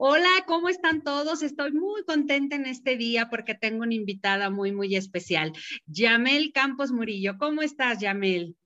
Hola, ¿cómo están todos? Estoy muy contenta en este día porque tengo una invitada muy, muy especial. Yamel Campos Murillo. ¿Cómo estás, Yamel?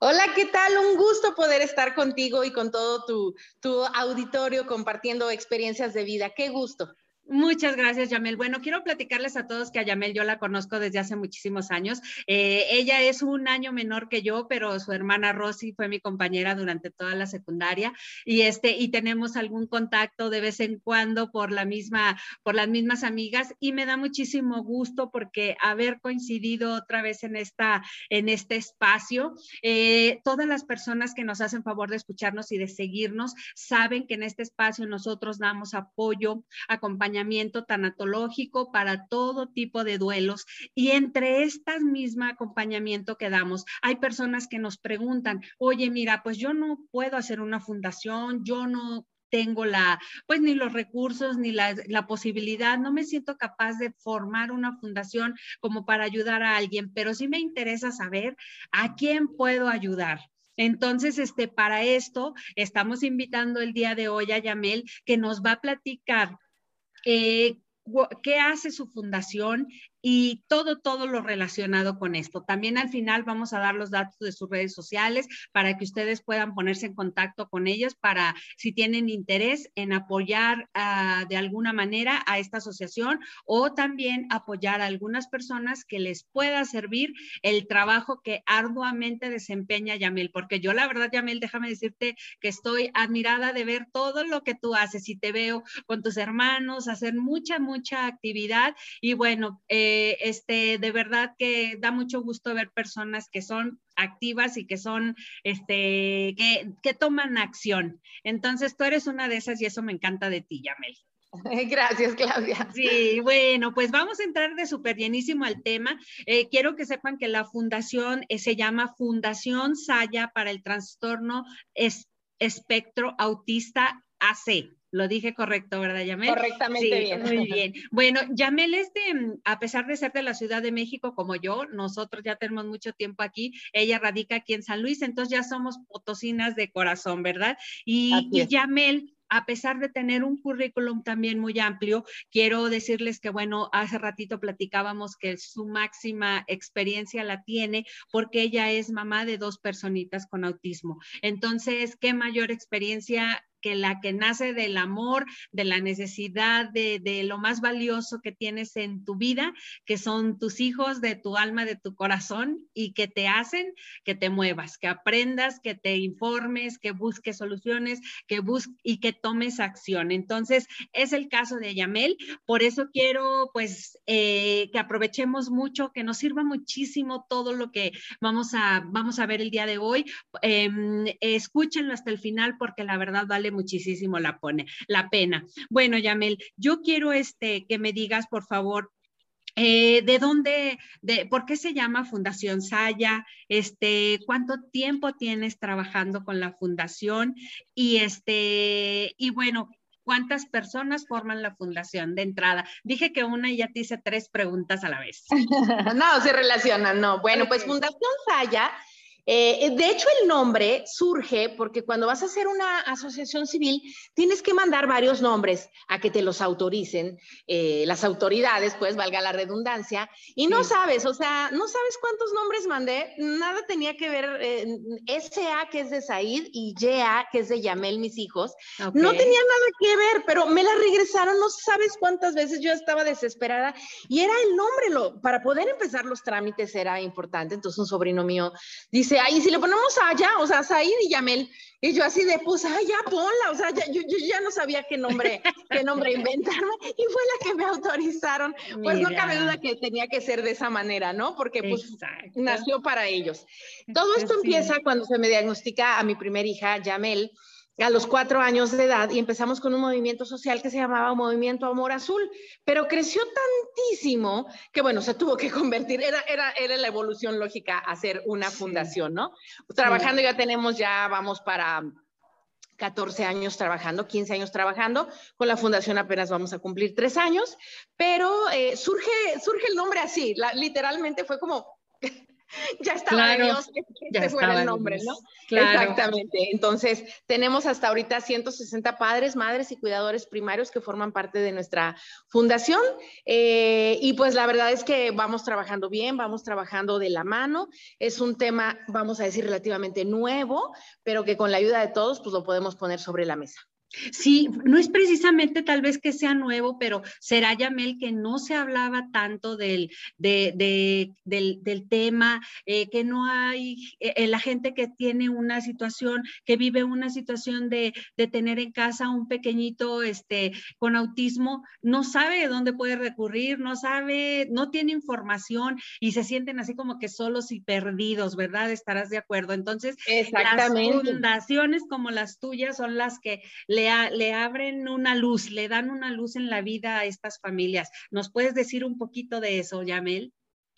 Hola, ¿qué tal? Un gusto poder estar contigo y con todo tu, tu auditorio compartiendo experiencias de vida. Qué gusto. Muchas gracias, Yamel. Bueno, quiero platicarles a todos que a Yamel yo la conozco desde hace muchísimos años. Eh, ella es un año menor que yo, pero su hermana Rosy fue mi compañera durante toda la secundaria y este y tenemos algún contacto de vez en cuando por la misma por las mismas amigas y me da muchísimo gusto porque haber coincidido otra vez en esta en este espacio. Eh, todas las personas que nos hacen favor de escucharnos y de seguirnos saben que en este espacio nosotros damos apoyo, acompañamiento acompañamiento tanatológico para todo tipo de duelos y entre estas mismas acompañamiento que damos, hay personas que nos preguntan, oye, mira, pues yo no puedo hacer una fundación, yo no tengo la, pues ni los recursos ni la, la, posibilidad, no me siento capaz de formar una fundación como para ayudar a alguien, pero sí me interesa saber a quién puedo ayudar. Entonces, este, para esto, estamos invitando el día de hoy a Yamel, que nos va a platicar eh, qué hace su fundación y todo, todo lo relacionado con esto. También al final vamos a dar los datos de sus redes sociales para que ustedes puedan ponerse en contacto con ellos para si tienen interés en apoyar uh, de alguna manera a esta asociación o también apoyar a algunas personas que les pueda servir el trabajo que arduamente desempeña Yamel, porque yo la verdad, Yamel, déjame decirte que estoy admirada de ver todo lo que tú haces y te veo con tus hermanos, hacer mucha, mucha actividad y bueno, eh, este, de verdad que da mucho gusto ver personas que son activas y que son, este, que, que toman acción. Entonces, tú eres una de esas y eso me encanta de ti, Yamel. Gracias, Claudia. Sí, bueno, pues vamos a entrar de súper llenísimo al tema. Eh, quiero que sepan que la fundación eh, se llama Fundación Saya para el Trastorno Espectro Autista AC. Lo dije correcto, ¿verdad, Yamel? Correctamente bien. Muy bien. Bueno, Yamel es de, a pesar de ser de la Ciudad de México como yo, nosotros ya tenemos mucho tiempo aquí, ella radica aquí en San Luis, entonces ya somos potosinas de corazón, ¿verdad? Y, y Yamel a pesar de tener un currículum también muy amplio, quiero decirles que, bueno, hace ratito platicábamos que su máxima experiencia la tiene porque ella es mamá de dos personitas con autismo. Entonces, ¿qué mayor experiencia que la que nace del amor, de la necesidad, de, de, lo más valioso que tienes en tu vida, que son tus hijos, de tu alma, de tu corazón, y que te hacen que te muevas, que aprendas, que te informes, que busques soluciones, que busques y que tomes acción. Entonces, es el caso de Yamel. Por eso quiero, pues, eh, que aprovechemos mucho, que nos sirva muchísimo todo lo que vamos a, vamos a ver el día de hoy. Eh, escúchenlo hasta el final porque la verdad vale muchísimo la, pone, la pena. Bueno, Yamel, yo quiero este, que me digas, por favor, eh, ¿De dónde, de, por qué se llama Fundación Saya? Este, ¿Cuánto tiempo tienes trabajando con la fundación? Y, este, y bueno, ¿cuántas personas forman la fundación de entrada? Dije que una y ya te hice tres preguntas a la vez. no, se relacionan, no. Bueno, pues pues Fundación Saya eh, de hecho, el nombre surge porque cuando vas a hacer una asociación civil, tienes que mandar varios nombres a que te los autoricen eh, las autoridades, pues valga la redundancia, y no sí. sabes, o sea, no sabes cuántos nombres mandé, nada tenía que ver, eh, SA que es de Said y YA que es de Yamel, mis hijos, okay. no tenía nada que ver, pero me la regresaron, no sabes cuántas veces yo estaba desesperada y era el nombre, lo, para poder empezar los trámites era importante, entonces un sobrino mío dice, dice, ay, si le ponemos allá, o sea, Said y Yamel, y yo así de, pues, ay, ya ponla, o sea, ya, yo, yo, ya no sabía qué nombre, qué nombre inventarme, y fue la que me autorizaron, pues Mira. no cabe duda que tenía que ser de esa manera, ¿no? Porque pues Exacto. nació para ellos. Todo esto sí. empieza cuando se me diagnostica a mi primer hija, Yamel, a los cuatro años de edad y empezamos con un movimiento social que se llamaba Movimiento Amor Azul, pero creció tantísimo que, bueno, se tuvo que convertir, era, era, era la evolución lógica hacer una fundación, ¿no? Trabajando ya tenemos, ya vamos para 14 años trabajando, 15 años trabajando. Con la fundación apenas vamos a cumplir tres años, pero eh, surge, surge el nombre así, literalmente fue como ya estaba Dios que, ya fuera el nombre, ¿no? Exactamente. Entonces, tenemos hasta ahorita 160 padres, madres y cuidadores primarios que forman parte de nuestra fundación. Eh, y pues la verdad es que vamos trabajando bien, vamos trabajando de la mano. Es un tema, vamos a decir, relativamente nuevo, pero que con la ayuda de todos, pues lo podemos poner sobre la mesa. Sí, no es precisamente tal vez que sea nuevo, pero será Yamel que no se hablaba tanto del, del, tema, eh, que no hay eh, la gente que tiene una situación, que vive una situación de, tener en casa un pequeñito este, con autismo, no sabe de dónde puede recurrir, no sabe, no tiene información y se sienten así como que solos y perdidos, ¿verdad? Estarás de acuerdo. Entonces, las fundaciones como las tuyas son las que le le, abren una luz, le dan una luz en la vida a estas familias. ¿Nos puedes decir un poquito de eso, Yamel?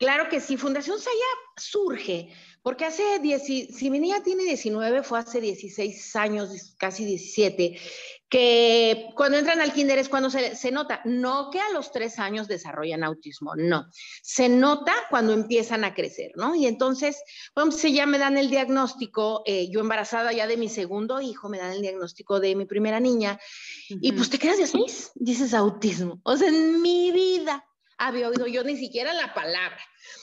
Claro que sí, Fundación Saya surge porque hace 10, si mi niña tiene 19, fue hace 16 años, casi 17, que cuando entran al kinder es cuando se, nota, no que a los 3 años desarrollan autismo, no, se nota cuando empiezan a crecer, ¿no? Y entonces, bueno, si ya me dan el diagnóstico, eh, yo embarazada ya de mi segundo hijo, me dan el diagnóstico de mi primera niña, y pues te quedas de seis, dices autismo, o sea, en mi vida había oído yo ni siquiera la palabra.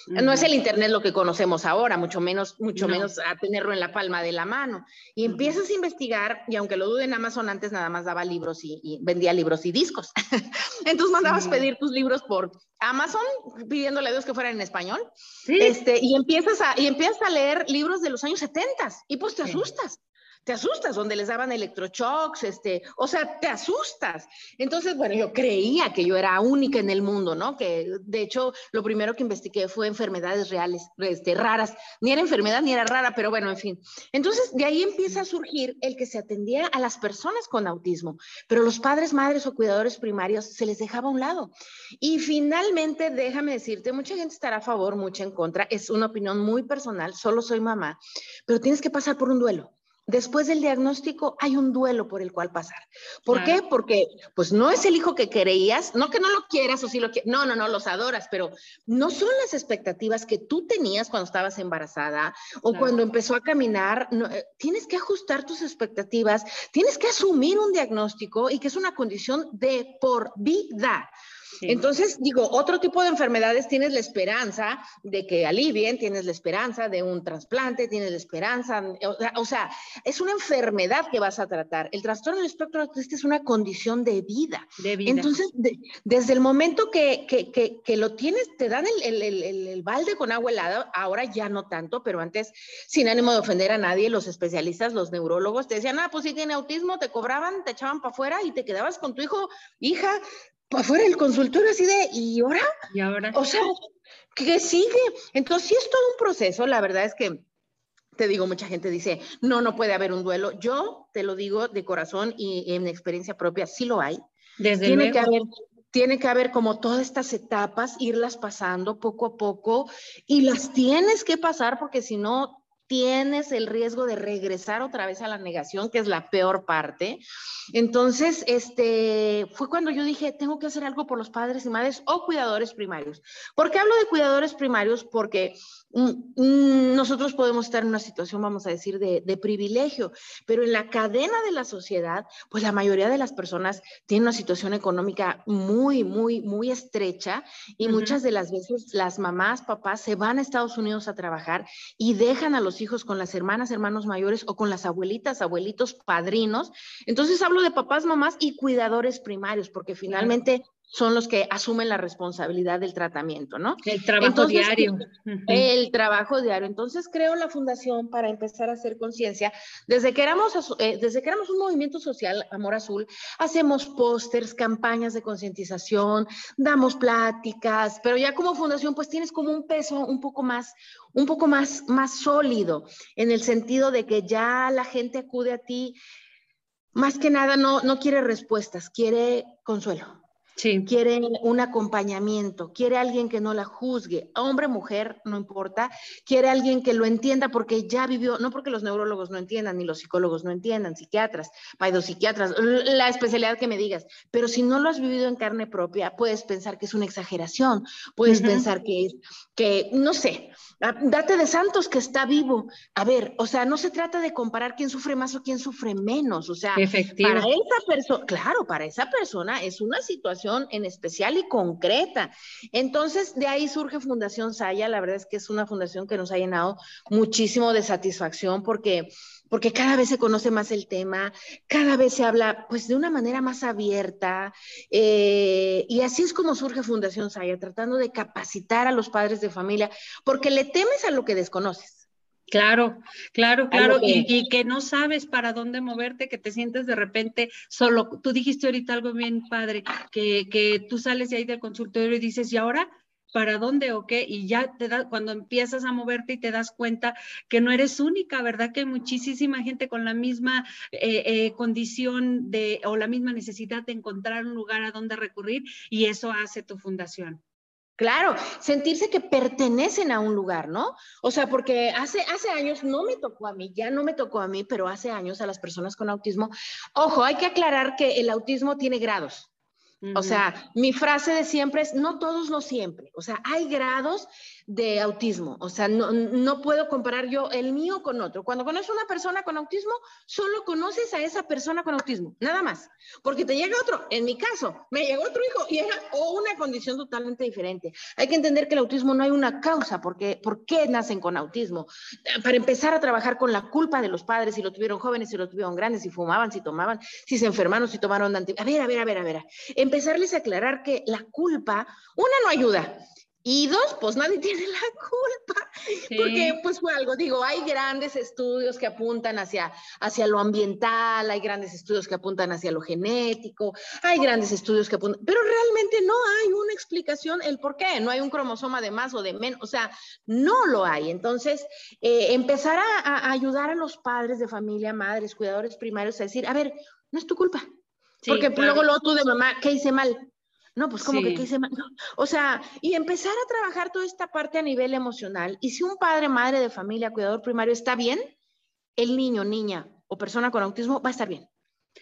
No es el Internet lo que conocemos ahora, mucho menos, mucho menos a tenerlo en la palma de la mano. Y empiezas a investigar, y aunque lo duden, Amazon antes nada más daba libros y, vendía libros y discos. Entonces mandabas pedir tus libros por Amazon, pidiéndole a Dios que fueran en español. Este, y, empiezas a, y empiezas a leer libros de los años 70 y pues te asustas te asustas, donde les daban electroshocks, este, o sea, te asustas. Entonces, bueno, yo creía que yo era única en el mundo, ¿no? Que de hecho, lo primero que investigué fue enfermedades reales, este, raras. Ni era enfermedad ni era rara, pero bueno, en fin. Entonces, de ahí empieza a surgir el que se atendía a las personas con autismo, pero los padres, madres o cuidadores primarios se les dejaba a un lado. Y finalmente, déjame decirte, mucha gente estará a favor, mucha en contra. Es una opinión muy personal, solo soy mamá, pero tienes que pasar por un duelo después del diagnóstico hay un duelo por el cual pasar. ¿Por qué? Porque pues no es el hijo que creías, no que no lo quieras o si lo quieres, no, no, no, los adoras, pero no son las expectativas que tú tenías cuando estabas embarazada o cuando empezó a caminar. Eh, tienes que ajustar tus expectativas, tienes que asumir un diagnóstico y que es una condición de por vida. Entonces, digo, otro tipo de enfermedades tienes la esperanza de que alivien, tienes la esperanza de un trasplante, tienes la esperanza, o sea, es una enfermedad que vas a tratar. El trastorno del espectro autista es una condición de vida. De vida. Entonces, desde el momento que, que, que, lo tienes, te dan el, el, el, el, balde con agua helada, ahora ya no tanto, pero antes, sin ánimo de ofender a nadie, los especialistas, los neurólogos te decían, ah, pues si tiene autismo, te cobraban, te echaban para afuera y te quedabas con tu hijo, hija, afuera del consultorio así de, ¿y ahora? ¿Y ahora? O sea, ¿qué sigue? Entonces, sí es todo un proceso, la verdad es que te digo, mucha gente dice, no, no puede haber un duelo. Yo te lo digo de corazón y en experiencia propia, sí lo hay. Desde tiene que haber tiene que haber como todas estas etapas, irlas pasando poco a poco y las tienes que pasar porque si no tienes el riesgo de regresar otra vez a la negación, que es la peor parte. Entonces, este, fue cuando yo dije, tengo que hacer algo por los padres y madres o cuidadores primarios. ¿Por qué hablo de cuidadores primarios? Porque Mm, mm, nosotros podemos estar en una situación, vamos a decir, de, privilegio, pero en la cadena de la sociedad, pues la mayoría de las personas tienen una situación económica muy, muy, muy estrecha y muchas de las veces las mamás, papás se van a Estados Unidos a trabajar y dejan a los hijos con las hermanas, hermanos mayores o con las abuelitas, abuelitos, padrinos. Entonces hablo de papás, mamás y cuidadores primarios, porque finalmente son los que asumen la responsabilidad del tratamiento, ¿no? El trabajo diario. El trabajo diario. Entonces creo la fundación para empezar a hacer conciencia. Desde que éramos, eh, desde que éramos un movimiento social, Amor Azul, hacemos pósters, campañas de concientización, damos pláticas, pero ya como fundación pues tienes como un peso un poco más, un poco más, más sólido, en el sentido de que ya la gente acude a ti más que nada no, no quiere respuestas, quiere consuelo. Quiere un acompañamiento, quiere alguien que no la juzgue, hombre, mujer, no importa, quiere alguien que lo entienda porque ya vivió, no porque los neurólogos no entiendan, ni los psicólogos no entiendan, psiquiatras, psiquiatras, la especialidad que me digas, pero si no lo has vivido en carne propia, puedes pensar que es una exageración, puedes pensar que es, que, no sé, date de santos que está vivo. A ver, o sea, no se trata de comparar quién sufre más o quién sufre menos, o sea, para esa persona, claro, para esa persona es una situación en especial y concreta. Entonces, de ahí surge Fundación Saya. La verdad es que es una fundación que nos ha llenado muchísimo de satisfacción porque porque cada vez se conoce más el tema, cada vez se habla pues de una manera más abierta eh, y así es como surge Fundación Saya, tratando de capacitar a los padres de familia, porque le temes a lo que desconoces. Claro, claro, claro, y, que no sabes para dónde moverte, que te sientes de repente solo. Tú dijiste ahorita algo bien padre, que, que tú sales de ahí del consultorio y dices, ¿y ahora? ¿Para dónde o qué? Y ya te da, cuando empiezas a moverte y te das cuenta que no eres única, ¿verdad? Que hay muchísima gente con la misma eh, eh, condición de, o la misma necesidad de encontrar un lugar a donde recurrir y eso hace tu fundación. Claro, sentirse que pertenecen a un lugar, ¿no? O sea, porque hace, hace años no me tocó a mí, ya no me tocó a mí, pero hace años a las personas con autismo. Ojo, hay que aclarar que el autismo tiene grados. O sea, mi frase de siempre es, no todos, no siempre. O sea, hay grados de autismo. O sea, no, no, puedo comparar yo el mío con otro. Cuando conoces a una persona con autismo, solo conoces a esa persona con autismo, nada más. Porque te llega otro. En mi caso, me llegó otro hijo y era o una condición totalmente diferente. Hay que entender que el autismo no hay una causa. Porque, ¿Por qué nacen con autismo? Para empezar a trabajar con la culpa de los padres, si lo tuvieron jóvenes, si lo tuvieron grandes, si fumaban, si tomaban, si se enfermaron, si tomaron anti... A ver, a ver, a ver, a ver. Empezarles a aclarar que la culpa, una no ayuda. Y dos, pues nadie tiene la culpa, porque pues fue algo, digo, hay grandes estudios que apuntan hacia, hacia lo ambiental, hay grandes estudios que apuntan hacia lo genético, hay grandes estudios que apuntan, pero realmente no hay una explicación el por qué, no hay un cromosoma de más o de menos, o sea, no lo hay. Entonces, eh, empezar a, ayudar a los padres de familia, madres, cuidadores primarios a decir, a ver, no es tu culpa. Porque luego, luego tú de mamá, ¿qué hice mal? No, pues como que quise O sea, y empezar a trabajar toda esta parte a nivel emocional. Y si un padre, madre de familia, cuidador primario está bien, el niño, niña o persona con autismo va a estar bien.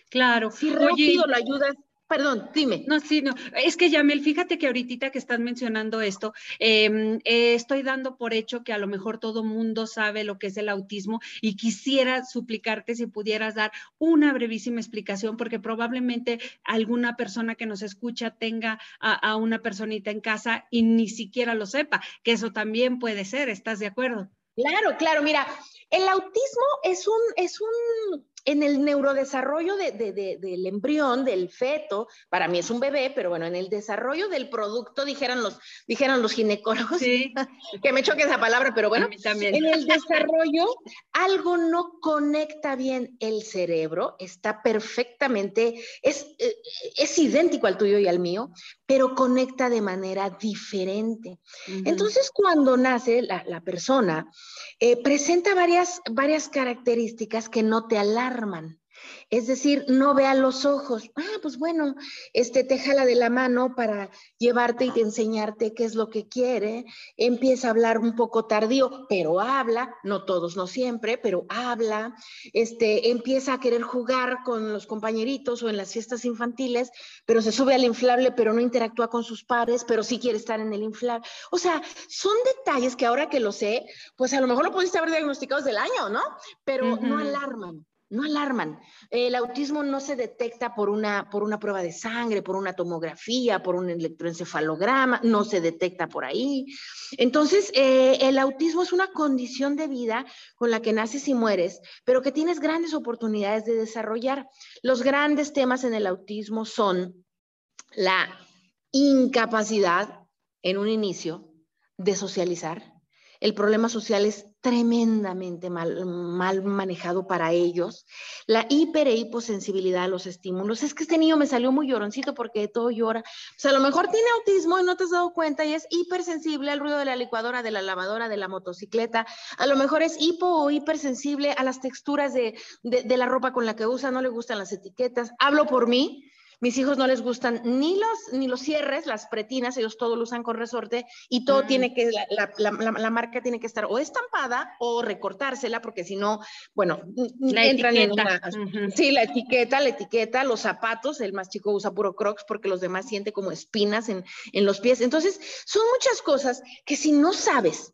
Claro. Si rápido lo ayudas Perdón, dime. No, sí, no. Es que Yamel, fíjate que ahorita que estás mencionando esto, em, eh, estoy dando por hecho que a lo mejor todo mundo sabe lo que es el autismo y quisiera suplicarte si pudieras dar una brevísima explicación, porque probablemente alguna persona que nos escucha tenga a, a una personita en casa y ni siquiera lo sepa, que eso también puede ser. ¿Estás de acuerdo? Claro, claro. Mira, el autismo es un, es un en el neurodesarrollo del embrión, del feto, para mí es un bebé, pero bueno, en el desarrollo del producto, dijeran los, dijeran los ginecólogos, que me choque esa palabra, pero bueno, también. en el desarrollo algo no conecta bien el cerebro, está perfectamente, es, eh, es idéntico al tuyo y al mío, pero conecta de manera diferente. Entonces, cuando nace la, persona, eh, presenta varias, varias características que no te alarman. Es decir, no vea los ojos. Ah, pues bueno, este te jala de la mano para llevarte y te enseñarte qué es lo que quiere. Empieza a hablar un poco tardío, pero habla, no todos, no siempre, pero habla. Este empieza a querer jugar con los compañeritos o en las fiestas infantiles, pero se sube al inflable, pero no interactúa con sus pares, pero sí quiere estar en el inflable. O sea, son detalles que ahora que lo sé, pues a lo mejor lo pudiste haber diagnosticado desde el año, ¿no? Pero no alarman no alarman. El autismo no se detecta por una, por una prueba de sangre, por una tomografía, por un electroencefalograma, no se detecta por ahí. Entonces, eh, el autismo es una condición de vida con la que naces y mueres, pero que tienes grandes oportunidades de desarrollar. Los grandes temas en el autismo son la incapacidad en un inicio de socializar, el problema social es tremendamente mal, mal, manejado para ellos. La hiper e hiposensibilidad a los estímulos. Es que este niño me salió muy lloroncito porque todo llora. O sea, a lo mejor tiene autismo y no te has dado cuenta y es hipersensible al ruido de la licuadora, de la lavadora, de la motocicleta. A lo mejor es hipo o hipersensible a las texturas de, de, de la ropa con la que usa, no le gustan las etiquetas. Hablo por mí mis hijos no les gustan ni los, ni los cierres, las pretinas, ellos todo lo usan con resorte y todo mm. tiene que, la, la, marca tiene que estar o estampada o recortársela, porque si no, bueno, entran etiqueta. en Sí, la etiqueta, la etiqueta, los zapatos, el más chico usa puro crocs porque los demás sienten como espinas en, en los pies. Entonces, son muchas cosas que si no sabes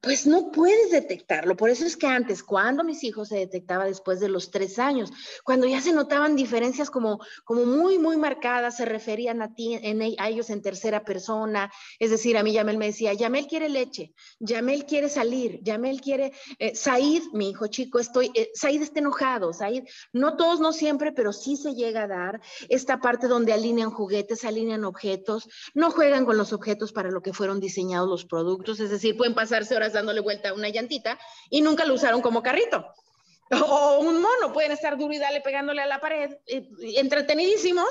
pues no puedes detectarlo. Por eso es que antes, cuando mis hijos se detectaba después de los tres años, cuando ya se notaban diferencias como, como muy, muy marcadas, se referían a, ti, en, a ellos en tercera persona. Es decir, a mí Yamel me decía, Yamel quiere leche, Yamel quiere salir, Yamel quiere, eh, Said, mi hijo chico, estoy, eh, Said está enojado, Said, no todos, no siempre, pero sí se llega a dar esta parte donde alinean juguetes, alinean objetos, no juegan con los objetos para lo que fueron diseñados los productos, es decir, pueden pasarse horas dándole vuelta a una llantita y nunca lo usaron como carrito. O un mono, pueden estar duro y dale pegándole a la pared, entretenidísimos,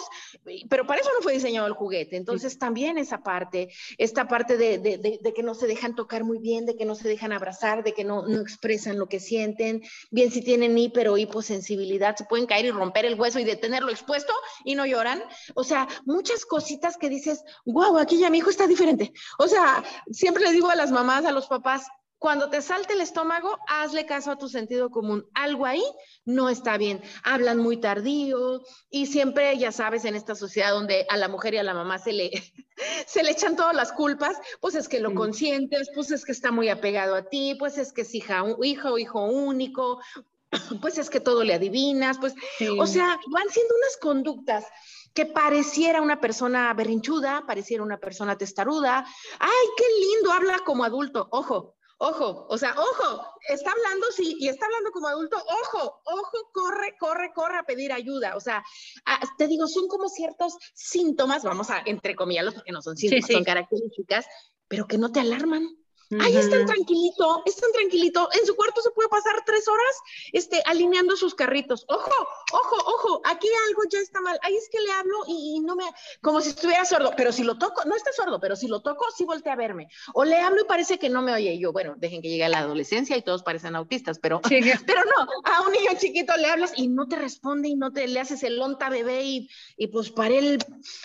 pero para eso no fue diseñado el juguete. Entonces también esa parte, esta parte de, de, que no se dejan tocar muy bien, de que no se dejan abrazar, de que no, no expresan lo que sienten, bien si tienen hiper o hiposensibilidad, se pueden caer y romper el hueso y detenerlo expuesto y no lloran. O sea, muchas cositas que dices, wow, aquí ya mi hijo está diferente. O sea, siempre les digo a las mamás, a los papás, cuando te salte el estómago, hazle caso a tu sentido común. Algo ahí no está bien. Hablan muy tardío y siempre, ya sabes, en esta sociedad donde a la mujer y a la mamá se le, se le echan todas las culpas, pues es que lo consientes, pues es que está muy apegado a ti, pues es que es hija, o hijo único, pues es que todo le adivinas, pues, o sea, van siendo unas conductas que pareciera una persona berrinchuda, pareciera una persona testaruda. Ay, qué lindo, habla como adulto. Ojo, Ojo, o sea, ojo, está hablando, sí, y está hablando como adulto, ojo, ojo, corre, corre, corre a pedir ayuda. O sea, ah, te digo, son como ciertos síntomas, vamos a entrecomillarlos porque no son síntomas, son características, pero que no te alarman. Ahí están tranquilito, están tranquilito. En su cuarto se puede pasar tres horas este, alineando sus carritos. Ojo, ojo, ojo, aquí algo ya está mal. Ahí es que le hablo y, no me, como si estuviera sordo, pero si lo toco, no está sordo, pero si lo toco, sí voltea a verme. O le hablo y parece que no me oye. yo, bueno, dejen que llegue la adolescencia y todos parecen autistas, pero, pero no, a un niño chiquito le hablas y no te responde y no te le haces el lonta bebé y, y pues para él,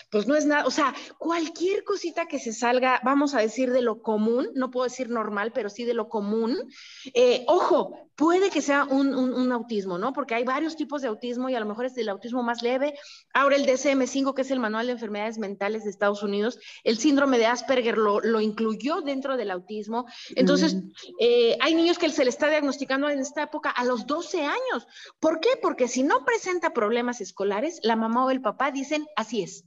pues no es nada. O sea, cualquier cosita que se salga, vamos a decir, de lo común, no puedo decir decir normal, pero sí de lo común. Eh, ojo, puede que sea un, un, autismo, ¿no? Porque hay varios tipos de autismo y a lo mejor es el autismo más leve. Ahora el DSM-5, que es el Manual de Enfermedades Mentales de Estados Unidos, el síndrome de Asperger lo, lo incluyó dentro del autismo. Entonces, mm. eh, hay niños que se le está diagnosticando en esta época a los 12 años. ¿Por qué? Porque si no presenta problemas escolares, la mamá o el papá dicen, así es.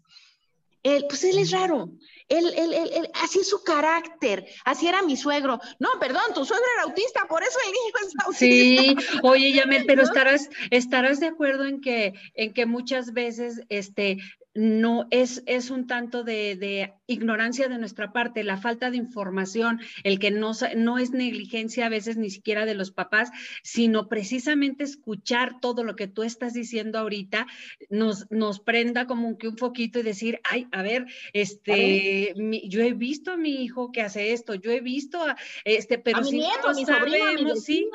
Él, pues él es raro. Él, él, él, así es su carácter, así era mi suegro. No, perdón, tu suegro era autista, por eso el niño es autista. Sí, oye, Yamel, pero estarás, estarás de acuerdo en que, en que muchas veces este, no es, es un tanto de, ignorancia de nuestra parte, la falta de información, el que no, no es negligencia a veces ni siquiera de los papás, sino precisamente escuchar todo lo que tú estás diciendo ahorita, nos, nos prenda como que un foquito y decir, ay, a ver, este, yo he visto a mi hijo que hace esto, yo he visto, a, este, pero si no mi sabemos, sí,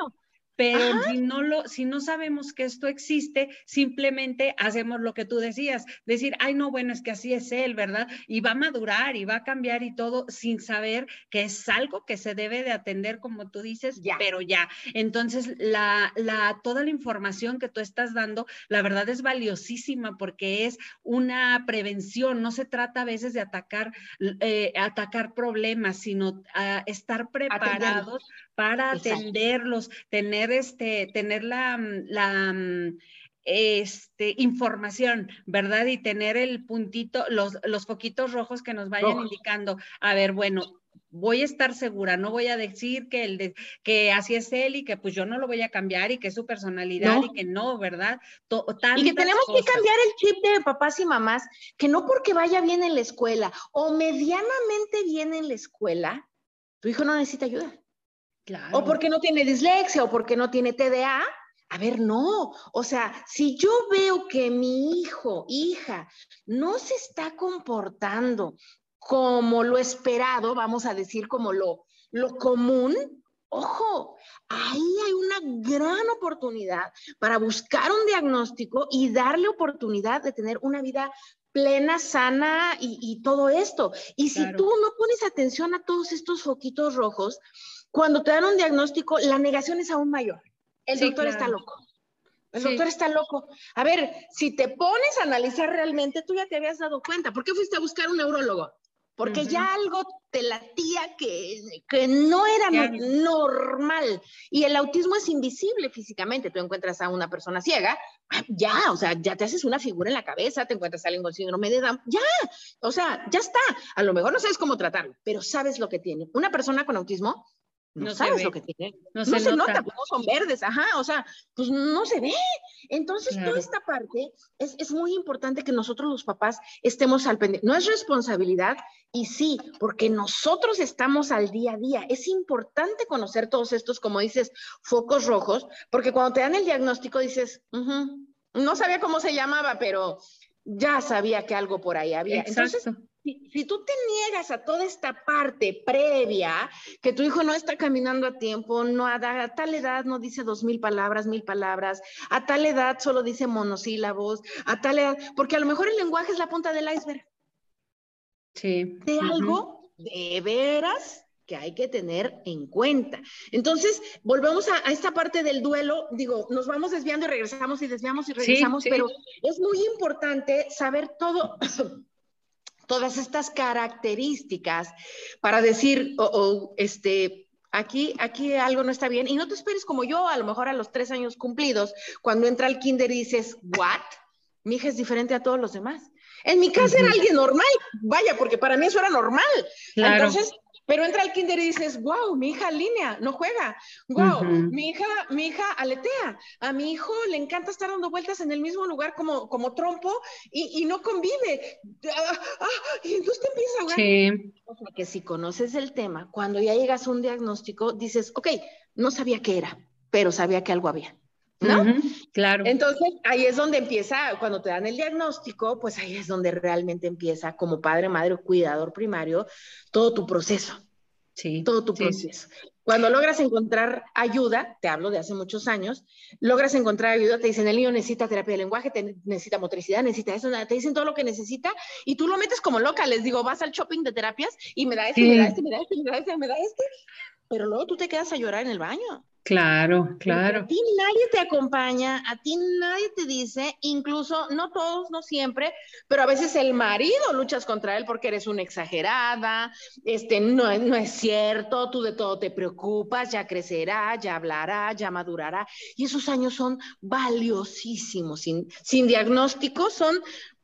pero si no, lo, si no sabemos que esto existe, simplemente hacemos lo que tú decías, decir, ay, no, bueno, es que así es él, ¿verdad? Y va a madurar y va a cambiar y todo sin saber que es algo que se debe de atender, como tú dices, pero ya. Entonces, la, la, toda la información que tú estás dando, la verdad es valiosísima porque es una prevención, no se trata a veces de atacar, eh, atacar problemas, sino a estar preparados para atenderlos, tener este, tener la, mm, la mm, este, información, ¿verdad? Y tener el puntito, los, los foquitos rojos que nos vayan indicando, a ver, bueno, voy a estar segura, no voy a decir que, el de, que así es él y que pues yo no lo voy a cambiar y que es su personalidad y que no, ¿verdad? y que tenemos que cambiar el chip de papás y mamás, que no porque vaya bien en la escuela o medianamente bien en la escuela, tu hijo no necesita ayuda. O porque no tiene dislexia o porque no tiene TDA. A ver, no. O sea, si yo veo que mi hijo, hija, no se está comportando como lo esperado, vamos a decir como lo, lo común, ojo, ahí hay una gran oportunidad para buscar un diagnóstico y darle oportunidad de tener una vida plena, sana y, todo esto. Y si tú no pones atención a todos estos foquitos rojos, cuando te dan un diagnóstico, la negación es aún mayor. El doctor está loco. El doctor está loco. A ver, si te pones a analizar realmente, tú ya te habías dado cuenta. ¿Por qué fuiste a buscar un neurólogo? porque ya algo te latía que, que no era normal. Y el autismo es invisible físicamente. Tú encuentras a una persona ciega, ya, o sea, ya te haces una figura en la cabeza, te encuentras a alguien con síndrome de Down, ya, o sea, ya está. A lo mejor no sabes cómo tratarlo, pero sabes lo que tiene. Una persona con autismo no, sabes lo que tiene. No, se, nota, pues no son verdes, ajá, o sea, pues no se ve. Entonces, toda esta parte es, es, muy importante que nosotros los papás estemos al pendiente. No es responsabilidad, y sí, porque nosotros estamos al día a día. Es importante conocer todos estos, como dices, focos rojos, porque cuando te dan el diagnóstico dices, no sabía cómo se llamaba, pero ya sabía que algo por ahí había. Entonces, si, tú te niegas a toda esta parte previa, que tu hijo no está caminando a tiempo, no a, tal edad no dice dos mil palabras, mil palabras, a tal edad solo dice monosílabos, a tal edad, porque a lo mejor el lenguaje es la punta del iceberg. Sí. De algo de veras que hay que tener en cuenta. Entonces, volvemos a, esta parte del duelo, digo, nos vamos desviando y regresamos y desviamos y regresamos, pero es muy importante saber todo todas estas características para decir, o este, aquí, aquí algo no está bien. Y no te esperes como yo, a lo mejor a los tres años cumplidos, cuando entra al kinder y dices, ¿what? Mi hija es diferente a todos los demás. En mi casa era alguien normal, vaya, porque para mí eso era normal. Entonces, pero entra al kinder y dices, wow, mi hija línea, no juega. Wow, mi hija, mi hija aletea. A mi hijo le encanta estar dando vueltas en el mismo lugar como, como trompo y, no convive. Ah, ah, y entonces te empieza a Sí. O sea, que si conoces el tema, cuando ya llegas a un diagnóstico, dices, ok, no sabía qué era, pero sabía que algo había. ¿no? claro. Entonces, ahí es donde empieza, cuando te dan el diagnóstico, pues ahí es donde realmente empieza como padre, madre o cuidador primario, todo tu proceso. Sí. Todo tu proceso. Cuando logras encontrar ayuda, te hablo de hace muchos años, logras encontrar ayuda, te dicen el niño necesita terapia de lenguaje, necesita motricidad, necesita eso, te dicen todo lo que necesita y tú lo metes como loca, les digo, vas al shopping de terapias y me da este, me da este, me da este, me da este, me da este, pero luego tú te quedas a llorar en el baño. Claro, claro. A ti nadie te acompaña, a ti nadie te dice, incluso no todos, no siempre, pero a veces el marido luchas contra él porque eres una exagerada, este, no, no es cierto, tú de todo te preocupas, ya crecerá, ya hablará, ya madurará, y esos años son valiosísimos, sin, sin diagnóstico son,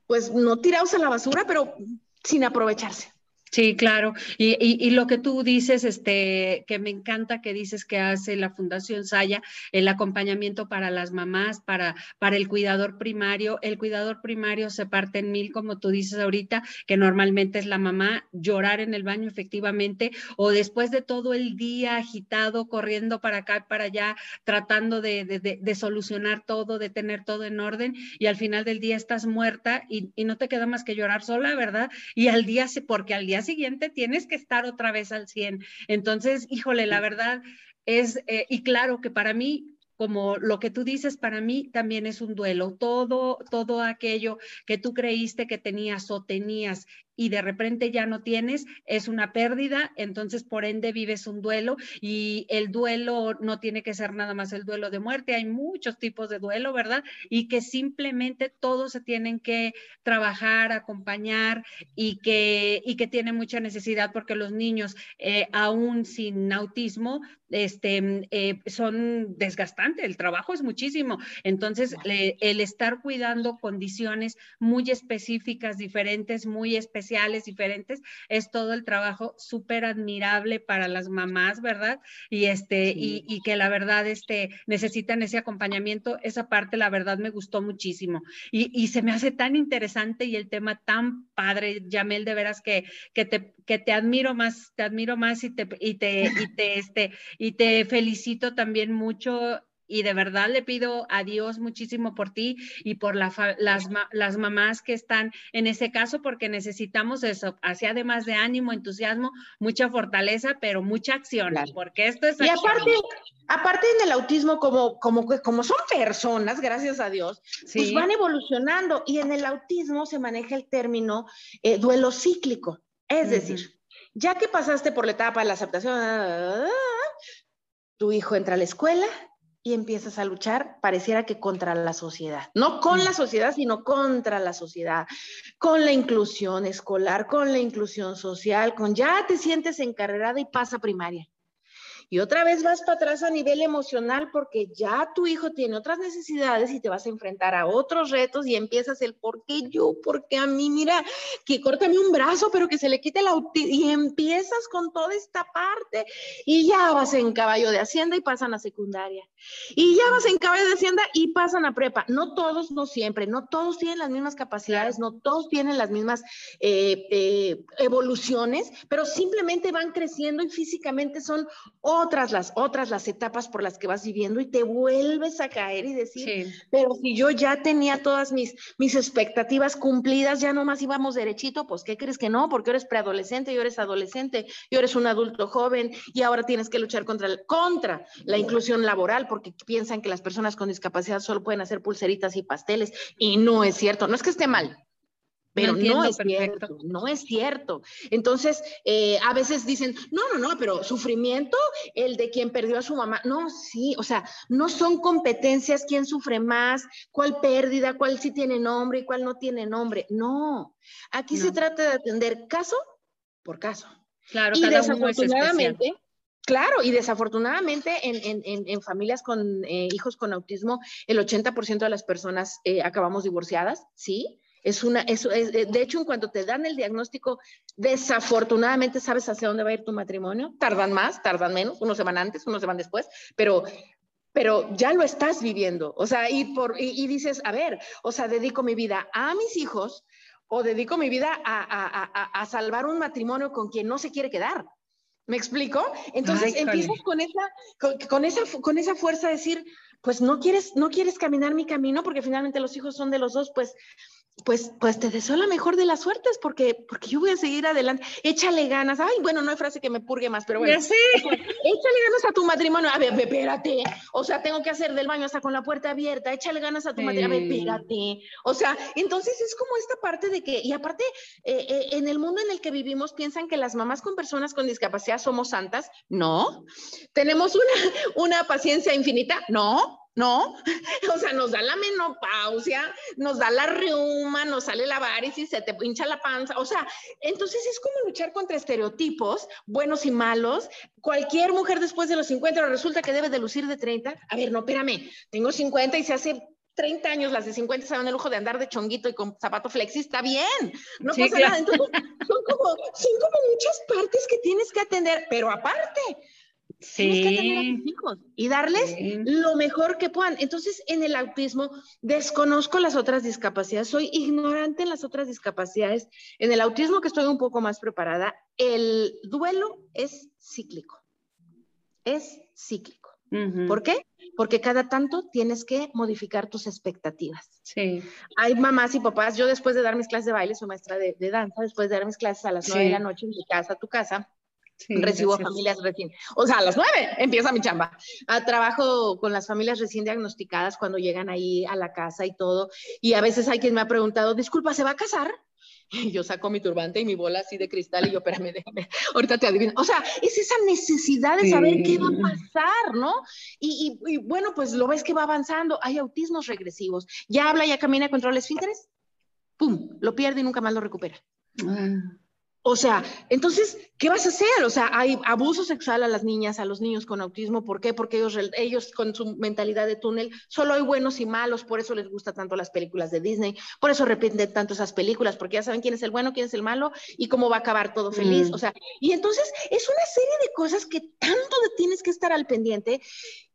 pues, no tirados a la basura, pero sin aprovecharse. Sí, claro. Y, y, lo que tú dices, este, que me encanta que dices que hace la Fundación Saya, el acompañamiento para las mamás, para, para el cuidador primario. El cuidador primario se parte en mil, como tú dices ahorita, que normalmente es la mamá, llorar en el baño efectivamente, o después de todo el día agitado, corriendo para acá para allá, tratando de, de, de, solucionar todo, de tener todo en orden, y al final del día estás muerta y, y no te queda más que llorar sola, ¿verdad? Y al día, porque al día siguiente tienes que estar otra vez al 100. Entonces, híjole, la verdad es, eh, y claro que para mí como lo que tú dices, para mí también es un duelo. Todo, todo aquello que tú creíste que tenías o tenías y de repente ya no tienes, es una pérdida, entonces por ende vives un duelo y el duelo no tiene que ser nada más el duelo de muerte, hay muchos tipos de duelo, ¿verdad? Y que simplemente todos se tienen que trabajar, acompañar y que, y que tiene mucha necesidad porque los niños, eh, aún sin autismo, este, eh, son desgastantes, el trabajo es muchísimo. Entonces, el estar cuidando condiciones muy específicas, diferentes, muy específicas, diferentes, es todo el trabajo súper admirable para las mamás, ¿verdad? Y este, y, y, que la verdad, este, necesitan ese acompañamiento, esa parte, la verdad, me gustó muchísimo. Y, y se me hace tan interesante y el tema tan padre, Yamel, de veras que, que, te, que te admiro más, te admiro más y te, y te, y te, este, y te felicito también mucho y de verdad le pido a Dios muchísimo por ti y por las, las mamás que están en ese caso, porque necesitamos eso, así además de ánimo, entusiasmo, mucha fortaleza, pero mucha acción, porque esto es... Y aparte, aparte en el autismo, como, como, como son personas, gracias a Dios, pues van evolucionando y en el autismo se maneja el término eh, duelo cíclico, es decir, ya que pasaste por la etapa de la aceptación, tu hijo entra a la escuela, y empiezas a luchar, pareciera que contra la sociedad, no con la sociedad, sino contra la sociedad, con la inclusión escolar, con la inclusión social, con ya te sientes encarregada y pasa primaria y otra vez vas para atrás a nivel emocional porque ya tu hijo tiene otras necesidades y te vas a enfrentar a otros retos y empiezas el por qué yo, por qué a mí, mira, que córtame un brazo, pero que se le quite la y empiezas con toda esta parte y ya vas en caballo de hacienda y pasan a secundaria. Y ya vas en caballo de hacienda y pasan a prepa. No todos, no siempre, no todos tienen las mismas capacidades, no todos tienen las mismas eh, eh, evoluciones, pero simplemente van creciendo y físicamente son otras las otras las etapas por las que vas viviendo y te vuelves a caer y decir, pero si yo ya tenía todas mis, mis expectativas cumplidas, ya nomás íbamos derechito, pues ¿qué crees que no? Porque eres preadolescente, y eres adolescente, y eres un adulto joven y ahora tienes que luchar contra, contra la inclusión laboral porque piensan que las personas con discapacidad solo pueden hacer pulseritas y pasteles y no es cierto, no es que esté mal, pero no, es cierto, no es cierto. Entonces, eh, a veces dicen, no, no, no, pero sufrimiento, el de quien perdió a su mamá. No, sí, o sea, no son competencias quién sufre más, cuál pérdida, cuál sí tiene nombre y cuál no tiene nombre. No, aquí se trata de atender caso por caso. Claro, y desafortunadamente, Claro, y desafortunadamente en, familias con eh, hijos con autismo, el 80% de las personas eh, acabamos divorciadas, ¿sí? Es una, eso es, de hecho, en cuanto te dan el diagnóstico, desafortunadamente sabes hacia dónde va a ir tu matrimonio. Tardan más, tardan menos, unos se van antes, unos se van después, pero, pero ya lo estás viviendo. O sea, y, por, y, dices, a ver, o sea, dedico mi vida a mis hijos o dedico mi vida a, salvar un matrimonio con quien no se quiere quedar. ¿Me explico? Entonces empiezas con esa, con, esa, con esa fuerza de decir, pues no quieres, no quieres caminar mi camino porque finalmente los hijos son de los dos, pues pues, pues te deseo la mejor de las suertes porque, porque yo voy a seguir adelante. Échale ganas. Ay, bueno, no hay frase que me purgue más, pero bueno. Ya sé. Échale ganas a tu matrimonio. A ver, espérate. O sea, tengo que hacer del baño hasta con la puerta abierta. Échale ganas a tu matrimonio. A ver, espérate. O sea, entonces es como esta parte de que, y aparte, eh, eh, en el mundo en el que vivimos piensan que las mamás con personas con discapacidad somos santas. No. Tenemos una, una paciencia infinita. No. ¿No? O sea, nos da la menopausia, nos da la reuma, nos sale la varicis, se te pincha la panza. O sea, entonces es como luchar contra estereotipos, buenos y malos. Cualquier mujer después de los 50 resulta que debe de lucir de 30. A ver, no, espérame, tengo 50 y se hace 30 años, las de 50 se dan el lujo de andar de chonguito y con zapato flexi, está bien, no pasa nada. Entonces, son como, son como muchas partes que tienes que atender, pero aparte, Tienes que a tus hijos y darles lo mejor que puedan. Entonces, en el autismo desconozco las otras discapacidades, soy ignorante en las otras discapacidades. En el autismo, que estoy un poco más preparada, el duelo es cíclico. Es cíclico. ¿Por qué? Porque cada tanto tienes que modificar tus expectativas. Sí. Hay mamás y papás, yo después de dar mis clases de baile, soy maestra de, danza, después de dar mis clases a las nueve de la noche en mi casa, a tu casa, Recibo familias recién, o sea, a las nueve empieza mi chamba. Ah, trabajo con las familias recién diagnosticadas cuando llegan ahí a la casa y todo. Y a veces hay quien me ha preguntado, disculpa, ¿se va a casar? Y yo saco mi turbante y mi bola así de cristal y yo, espérame, déjame, ahorita te adivino. O sea, es esa necesidad de saber qué va a pasar, ¿no? Y, y, bueno, pues lo ves que va avanzando. Hay autismos regresivos. Ya habla, ya camina, controla esfínteres. ¡Pum! Lo pierde y nunca más lo recupera. Ah. O sea, entonces, ¿qué vas a hacer? O sea, hay abuso sexual a las niñas, a los niños con autismo. ¿Por qué? Porque ellos, ellos con su mentalidad de túnel, solo hay buenos y malos, por eso les gustan tanto las películas de Disney, por eso repiten tanto esas películas, porque ya saben quién es el bueno, quién es el malo y cómo va a acabar todo feliz. Mm. O sea, y entonces es una serie de cosas que tanto tienes que estar al pendiente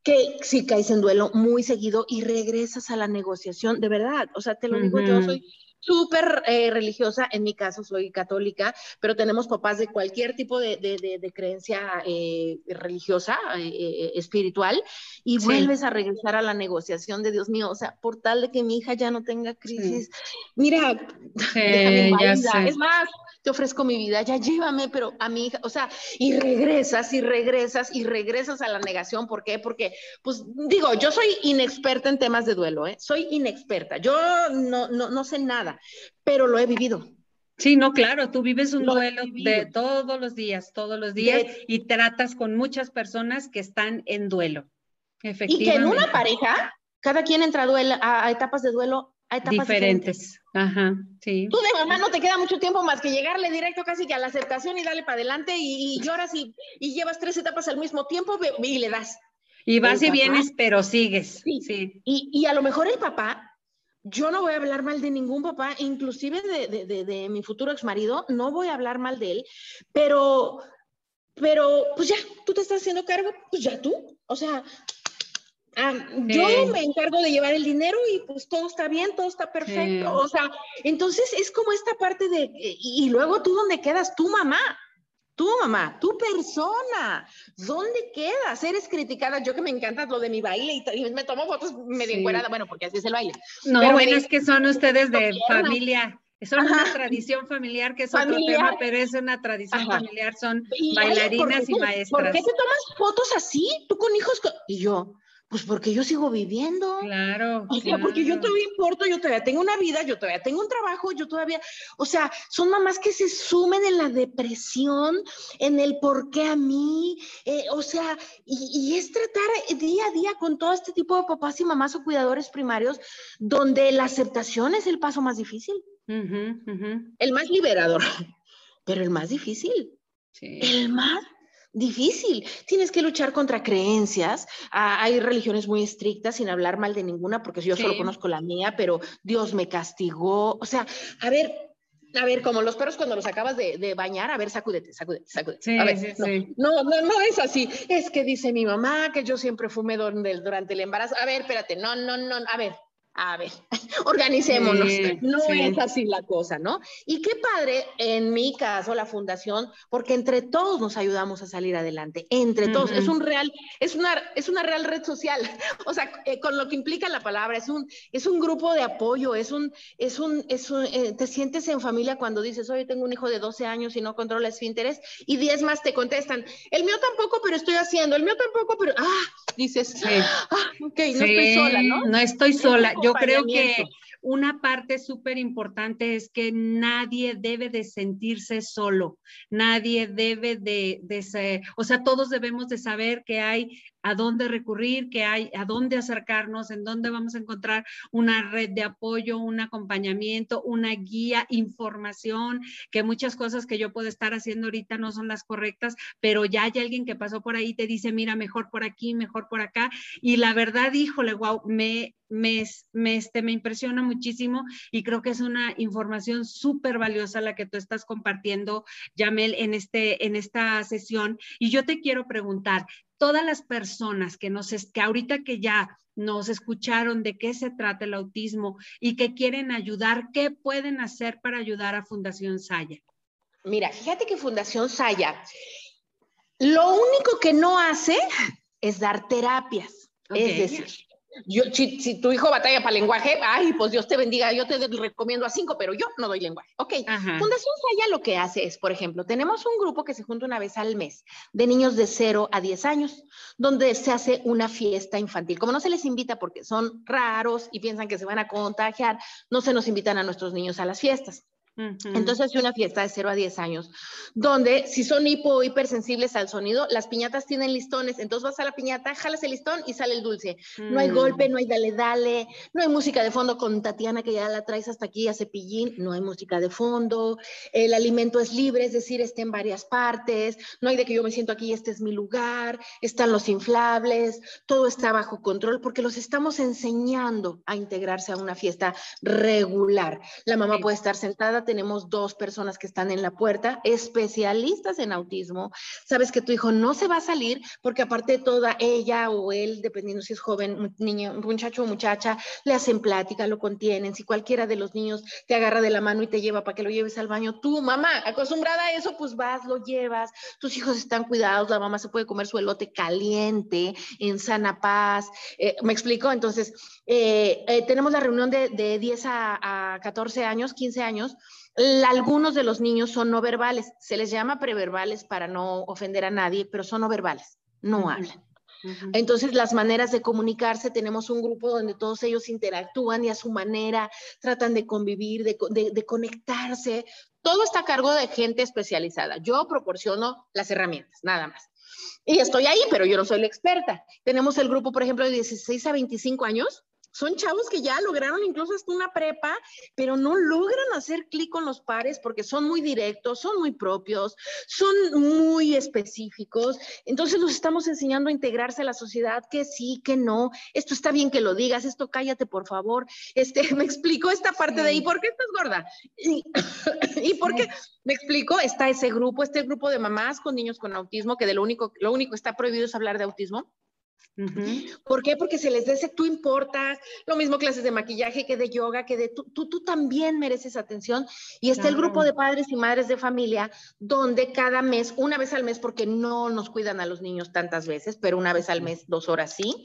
que si caes en duelo muy seguido y regresas a la negociación, de verdad, o sea, te lo digo, yo soy súper eh, religiosa, en mi caso soy católica, pero tenemos papás de cualquier tipo de, de, creencia eh, religiosa, eh, espiritual, y vuelves a regresar a la negociación de Dios mío, o sea, por tal de que mi hija ya no tenga crisis. Mira, es más, te ofrezco mi vida, ya llévame, pero a mi hija, o sea, y regresas y regresas y regresas a la negación. ¿Por qué? Porque, pues digo, yo soy inexperta en temas de duelo, ¿eh? Soy inexperta, yo no, no, no sé nada, pero lo he vivido. Sí, no, claro, tú vives un duelo de todos los días, todos los días, y tratas con muchas personas que están en duelo. Efectivamente. Y que en una pareja, cada quien entra a, a etapas de duelo diferentes. Ajá, sí. Tú de mamá no te queda mucho tiempo más que llegarle directo casi que a la aceptación y darle para adelante y, lloras y, llevas tres etapas al mismo tiempo y le das. Y vas y vienes, pero sigues. Sí. Y, a lo mejor el papá, yo no voy a hablar mal de ningún papá, inclusive de, de, de, mi futuro ex marido, no voy a hablar mal de él, pero, pero pues ya, tú te estás haciendo cargo, pues ya tú. O sea, yo me encargo de llevar el dinero y pues todo está bien, todo está perfecto. O sea, entonces es como esta parte de, y, luego tú dónde quedas, tu mamá, tu mamá, tu persona, ¿dónde quedas? Eres criticada, yo que me encanta lo de mi baile y, me tomo fotos medio sí. bueno, porque así es el baile. No, bueno, es que son ustedes de familia. Son una tradición familiar que es otro tema, pero es una tradición familiar, son bailarinas y maestras. ¿Por qué te tomas fotos así? Tú con hijos. Y yo, pues porque yo sigo viviendo. Claro. O sea, porque yo todavía importo, yo todavía tengo una vida, yo todavía tengo un trabajo, yo todavía, o sea, son mamás que se sumen en la depresión, en el por qué a mí, eh, o sea, y, es tratar día a día con todo este tipo de papás y mamás o cuidadores primarios, donde la aceptación es el paso más difícil. El más liberador, pero el más difícil. Sí. El más difícil. Tienes que luchar contra creencias. Ah, hay religiones muy estrictas, sin hablar mal de ninguna, porque yo solo conozco la mía, pero Dios me castigó. O sea, a ver, a ver, como los perros cuando los acabas de, bañar, a ver, sacúdete, sacúdete, sacúdete. a ver, no, no, no, es así. Es que dice mi mamá que yo siempre fumé durante el embarazo. A ver, espérate, no, no, no, a ver, a ver, organicémonos. no es así la cosa, ¿no? Y qué padre, en mi caso, la fundación, porque entre todos nos ayudamos a salir adelante, entre todos. Es un real, es una, es una real red social. O sea, eh, con lo que implica la palabra, es un, es un grupo de apoyo, es un, es un, es un eh, te sientes en familia cuando dices, oye, tengo un hijo de 12 años y no controla esfínteres, y 10 más te contestan, el mío tampoco, pero estoy haciendo, el mío tampoco, pero, ah, dices, ah, ok, no estoy sola, ¿no? No estoy sola. Yo creo que una parte súper importante es que nadie debe de sentirse solo, nadie debe de, de ser, o sea, todos debemos de saber que hay a dónde recurrir, que hay, a dónde acercarnos, en dónde vamos a encontrar una red de apoyo, un acompañamiento, una guía, información, que muchas cosas que yo puedo estar haciendo ahorita no son las correctas, pero ya hay alguien que pasó por ahí y te dice, mira, mejor por aquí, mejor por acá. Y la verdad, híjole, wow, me, me, me, este, me impresiona muchísimo y creo que es una información súper valiosa la que tú estás compartiendo, Yamel, en, este, en esta sesión. Y yo te quiero preguntar, todas las personas que nos, que ahorita que ya nos escucharon de qué se trata el autismo y que quieren ayudar, ¿qué pueden hacer para ayudar a Fundación Saya? Mira, fíjate que Fundación Saya, lo único que no hace es dar terapias. Es decir, yo, si, tu hijo batalla para lenguaje, ay, pues Dios te bendiga, yo te recomiendo a cinco, pero yo no doy lenguaje. Ok, Fundación Saya lo que hace es, por ejemplo, tenemos un grupo que se junta una vez al mes de niños de 0 a 10 años, donde se hace una fiesta infantil. Como no se les invita porque son raros y piensan que se van a contagiar, no se nos invitan a nuestros niños a las fiestas. Entonces hace una fiesta de 0 a 10 años, donde si son hipo o hipersensibles al sonido, las piñatas tienen listones, entonces vas a la piñata, jalas el listón y sale el dulce. No hay golpe, no hay dale dale, no hay música de fondo con Tatiana que ya la traes hasta aquí a cepillín, no hay música de fondo, el alimento es libre, es decir, está en varias partes, no hay de que yo me siento aquí y este es mi lugar, están los inflables, todo está bajo control porque los estamos enseñando a integrarse a una fiesta regular. La mamá puede estar sentada tenemos dos personas que están en la puerta, especialistas en autismo. Sabes que tu hijo no se va a salir porque aparte toda ella o él, dependiendo si es joven, niño, muchacho o muchacha, le hacen plática, lo contienen. Si cualquiera de los niños te agarra de la mano y te lleva para que lo lleves al baño, tú, mamá, acostumbrada a eso, pues vas, lo llevas. Tus hijos están cuidados, la mamá se puede comer su elote caliente, en sana paz. Eh, ¿Me explico? Entonces, eh, eh, tenemos la reunión de, de 10 a, a 14 años, 15 años algunos de los niños son no verbales, se les llama preverbales para no ofender a nadie, pero son no verbales, no hablan. Entonces, las maneras de comunicarse, tenemos un grupo donde todos ellos interactúan y a su manera tratan de convivir, de, de, conectarse. Todo está a cargo de gente especializada. Yo proporciono las herramientas, nada más. Y estoy ahí, pero yo no soy la experta. Tenemos el grupo, por ejemplo, de 16 a 25 años, son chavos que ya lograron incluso hasta una prepa, pero no logran hacer clic con los pares porque son muy directos, son muy propios, son muy específicos. Entonces los estamos enseñando a integrarse a la sociedad, que sí, que no, esto está bien que lo digas, esto cállate por favor. Este, me explico esta parte de, ¿y por qué estás gorda? ¿Y, ¿y por qué? Me explico, está ese grupo, este grupo de mamás con niños con autismo, que de lo único, lo único que está prohibido es hablar de autismo. ¿Por qué? Porque se les dice tú importas, lo mismo clases de maquillaje que de yoga, que de tú, tú, tú también mereces atención. Y está el grupo de padres y madres de familia, donde cada mes, una vez al mes, porque no nos cuidan a los niños tantas veces, pero una vez al mes, dos horas sí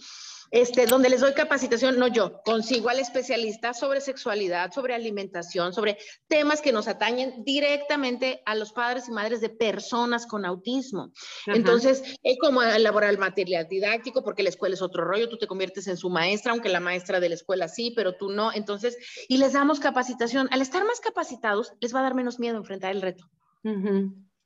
este, donde les doy capacitación, no yo, consigo al especialista sobre sexualidad, sobre alimentación, sobre temas que nos atañen directamente a los padres y madres de personas con autismo. Entonces, es como elaborar el material didáctico, porque la escuela es otro rollo, tú te conviertes en su maestra, aunque la maestra de la escuela sí, pero tú no. Entonces, y les damos capacitación. Al estar más capacitados, les va a dar menos miedo enfrentar el reto.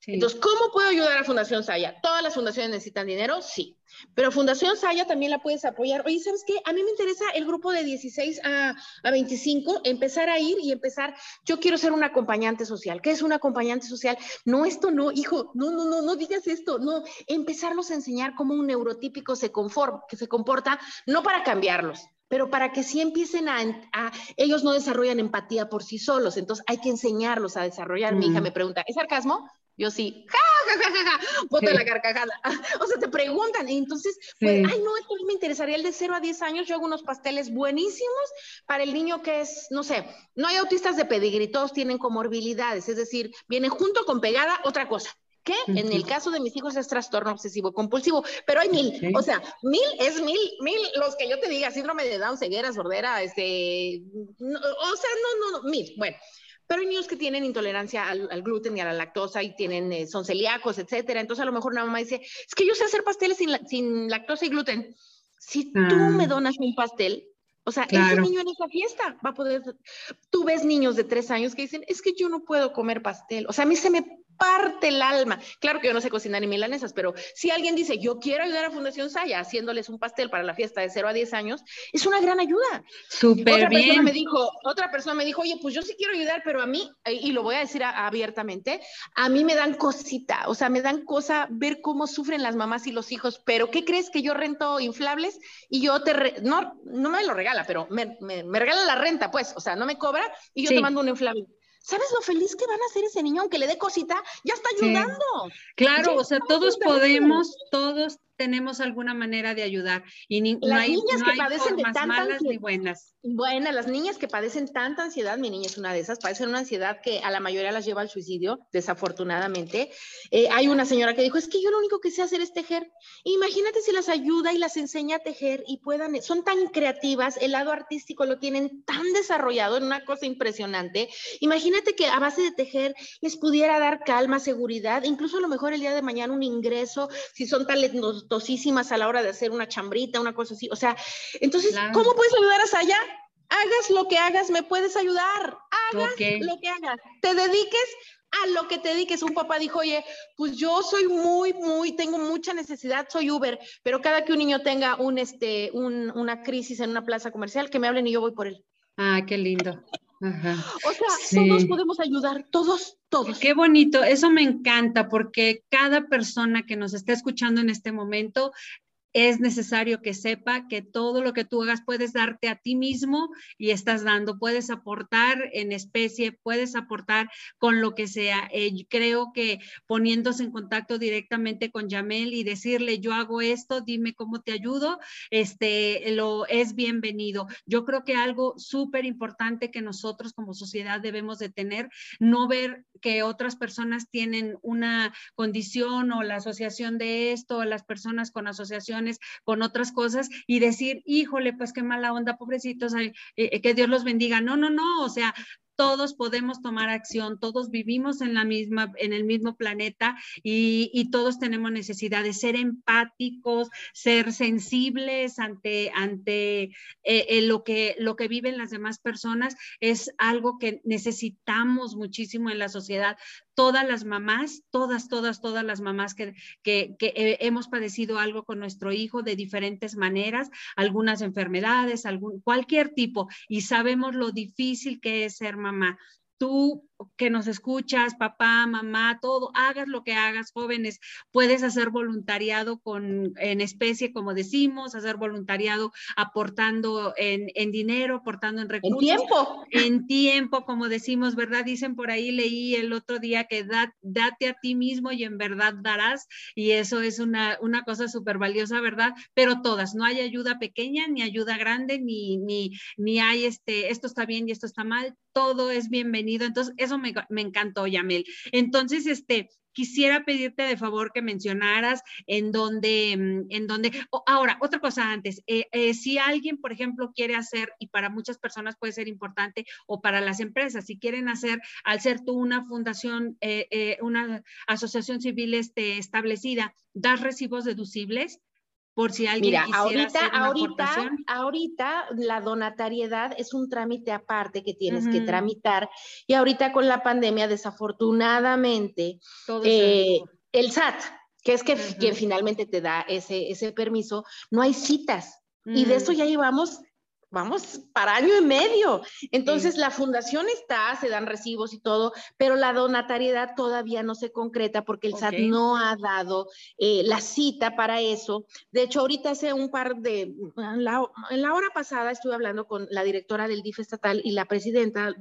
Entonces, ¿cómo puedo ayudar a Fundación Saya? ¿Todas las fundaciones necesitan dinero? Sí. Pero Fundación Saya también la puedes apoyar. Oye, ¿sabes qué? A mí me interesa el grupo de 16 a, a 25, empezar a ir y empezar. Yo quiero ser un acompañante social. ¿Qué es un acompañante social? No, esto no, hijo, no, no, no, no digas esto. No, empezarlos a enseñar cómo un neurotípico se, conforma, que se comporta, no para cambiarlos, pero para que sí empiecen a, a, ellos no desarrollan empatía por sí solos, entonces hay que enseñarlos a desarrollar. Mi hija mm. me pregunta, ¿es sarcasmo? Yo sí, ja, ja, ja, ja, bota la carcajada. O sea, te preguntan, y entonces, pues, ay, no, esto me interesaría el de 0 a 10 años. Yo hago unos pasteles buenísimos para el niño que es, no sé, no hay autistas de pedigrí, todos tienen comorbilidades, es decir, viene junto con pegada otra cosa. Que en el caso de mis hijos es trastorno obsesivo compulsivo, pero hay mil, o sea, mil es mil, mil, los que yo te diga, síndrome de Down, ceguera, sordera, este, o sea, no, no, no, mil, bueno, pero hay niños que tienen intolerancia al, gluten y a la lactosa y tienen, eh, son celíacos, etcétera. Entonces a lo mejor una mamá dice, es que yo sé hacer pasteles sin, lactosa y gluten. Si tú ah. me donas un pastel, o sea, ese niño en esa fiesta va a poder. Tú ves niños de tres años que dicen, es que yo no puedo comer pastel. O sea, a mí se me parte el alma. Claro que yo no sé cocinar ni milanesas, pero si alguien dice, yo quiero ayudar a Fundación Saya haciéndoles un pastel para la fiesta de 0 a 10 años, es una gran ayuda. Súper otra bien. Persona me dijo, otra persona me dijo, oye, pues yo sí quiero ayudar, pero a mí, y lo voy a decir abiertamente, a mí me dan cosita, o sea, me dan cosa ver cómo sufren las mamás y los hijos, pero ¿qué crees que yo rento inflables y yo te, no, no me lo regala, pero me, me, regala la renta, pues, o sea, no me cobra y yo te mando un inflable. ¿Sabes lo feliz que van a hacer ese niño aunque le dé cosita? Ya está ayudando. Claro, o sea, todos podemos, todos tenemos alguna manera de ayudar y ni, no hay, niñas que padecen de tantas malas ni buenas. Bueno, las niñas que padecen tanta ansiedad, mi niña es una de esas, padecen una ansiedad que a la mayoría las lleva al suicidio, desafortunadamente. Eh, hay una señora que dijo, es que yo lo único que sé hacer es tejer. Imagínate si las ayuda y las enseña a tejer y puedan, son tan creativas, el lado artístico lo tienen tan desarrollado en una cosa impresionante. Imagínate que a base de tejer les pudiera dar calma, seguridad, incluso a lo mejor el día de mañana un ingreso, si son a la hora de hacer una chambrita, una cosa así. O sea, entonces, ¿cómo puedes ayudar a Saya? hagas lo que hagas, me puedes ayudar. hagas lo que hagas, te dediques a lo que te dediques. Un papá dijo, oye, pues yo soy muy, muy, tengo mucha necesidad, soy Uber, pero cada que un niño tenga un, este, un, una crisis en una plaza comercial, que me hablen y yo voy por él. Ah, qué lindo. O sea, todos podemos ayudar, todos, todos. Qué bonito, eso me encanta porque cada persona que nos está escuchando en este momento es necesario que sepa que todo lo que tú hagas puedes darte a ti mismo y estás dando, puedes aportar en especie, puedes aportar con lo que sea. Eh, creo que poniéndose en contacto directamente con Yamel y decirle, yo hago esto, dime cómo te ayudo, este, lo es bienvenido. Yo creo que algo súper importante que nosotros como sociedad debemos de tener, no ver que otras personas tienen una condición o la asociación de esto, o las personas con asociación con otras cosas y decir, híjole, pues qué mala onda, pobrecitos, eh, eh, que Dios los bendiga. No, no, no, o sea, todos podemos tomar acción, todos vivimos en la misma, en el mismo planeta y, todos tenemos necesidad de ser empáticos, ser sensibles ante, ante eh, lo, que, lo que viven las demás personas. Es algo que necesitamos muchísimo en la sociedad. Todas las mamás, todas, todas, todas las mamás que, que, que hemos padecido algo con nuestro hijo de diferentes maneras, algunas enfermedades, algún, cualquier tipo, y sabemos lo difícil que es ser mamá. Tú que nos escuchas, papá, mamá, todo, hagas lo que hagas, jóvenes, puedes hacer voluntariado con, en especie, como decimos, hacer voluntariado aportando en, en dinero, aportando en recursos. En tiempo. En tiempo, como decimos, ¿verdad? Dicen por ahí, leí el otro día que date a ti mismo y en verdad darás, y eso es una, una cosa súper valiosa, ¿verdad? Pero todas, no hay ayuda pequeña, ni ayuda grande, ni, ni, ni hay este, esto está bien y esto está mal, todo es bienvenido. Entonces, eso me, encantó, Yamel. Entonces, este, quisiera pedirte de favor que mencionaras en dónde, mm, en ahora, otra cosa antes, eh, eh, si alguien, por ejemplo, quiere hacer, y para muchas personas puede ser importante, o para las empresas, si quieren hacer, al ser tú una fundación, eh, una asociación civil este, establecida, ¿das recibos deducibles? Por si alguien Mira, ahorita, ahorita, ahorita la donatariedad es un trámite aparte que tienes que tramitar y ahorita con la pandemia desafortunadamente eh, el SAT, que es que, finalmente te da ese, ese permiso, no hay citas. Y de eso ya llevamos vamos para año y medio. Entonces, la fundación está, se dan recibos y todo, pero la donatariedad todavía no se concreta porque el SAT no ha dado eh, la cita para eso. De hecho, ahorita hace un par de, en la, hora pasada estuve hablando con la directora del DIF estatal y la presidenta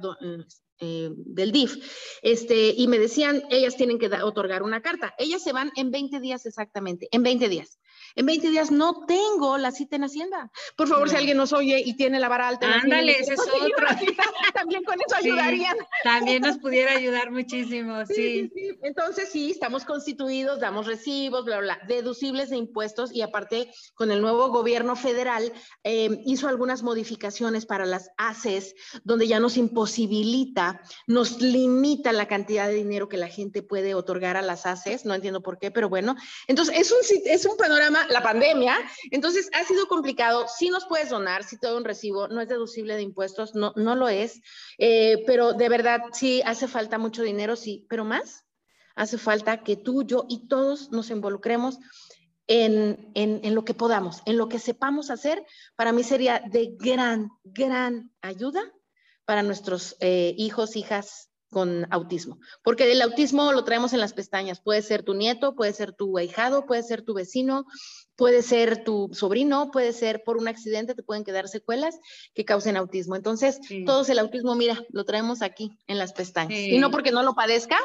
eh, del DIF, este, y me decían, ellas tienen que otorgar una carta. Ellas se van en 20 días exactamente, en 20 días. En 20 días no tengo la cita en Hacienda. Por favor, si alguien nos oye y tiene la vara alta. Ándale, ese es otro. También con eso ayudaría. también nos pudiera ayudar muchísimo, sí. Entonces, sí, estamos constituidos, damos recibos, bla, bla, deducibles de impuestos y aparte, con el nuevo gobierno federal, eh, hizo algunas modificaciones para las ACES, donde ya nos imposibilita, nos limita la cantidad de dinero que la gente puede otorgar a las ACES. No entiendo por qué, pero bueno. Entonces, es un, es un panorama la pandemia. Entonces ha sido complicado. Si nos puedes donar, si todo un recibo, no es deducible de impuestos, no, no lo es. Eh, pero de verdad, sí hace falta mucho dinero, sí, pero más hace falta que tú, yo y todos nos involucremos en, en, lo que podamos, en lo que sepamos hacer. Para mí sería de gran, gran ayuda para nuestros eh, hijos, hijas con autismo, porque el autismo lo traemos en las pestañas, puede ser tu nieto, puede ser tu ahijado, puede ser tu vecino, puede ser tu sobrino, puede ser por un accidente, te pueden quedar secuelas que causen autismo. Entonces, todos el autismo, mira, lo traemos aquí en las pestañas. Y no porque no lo padezca,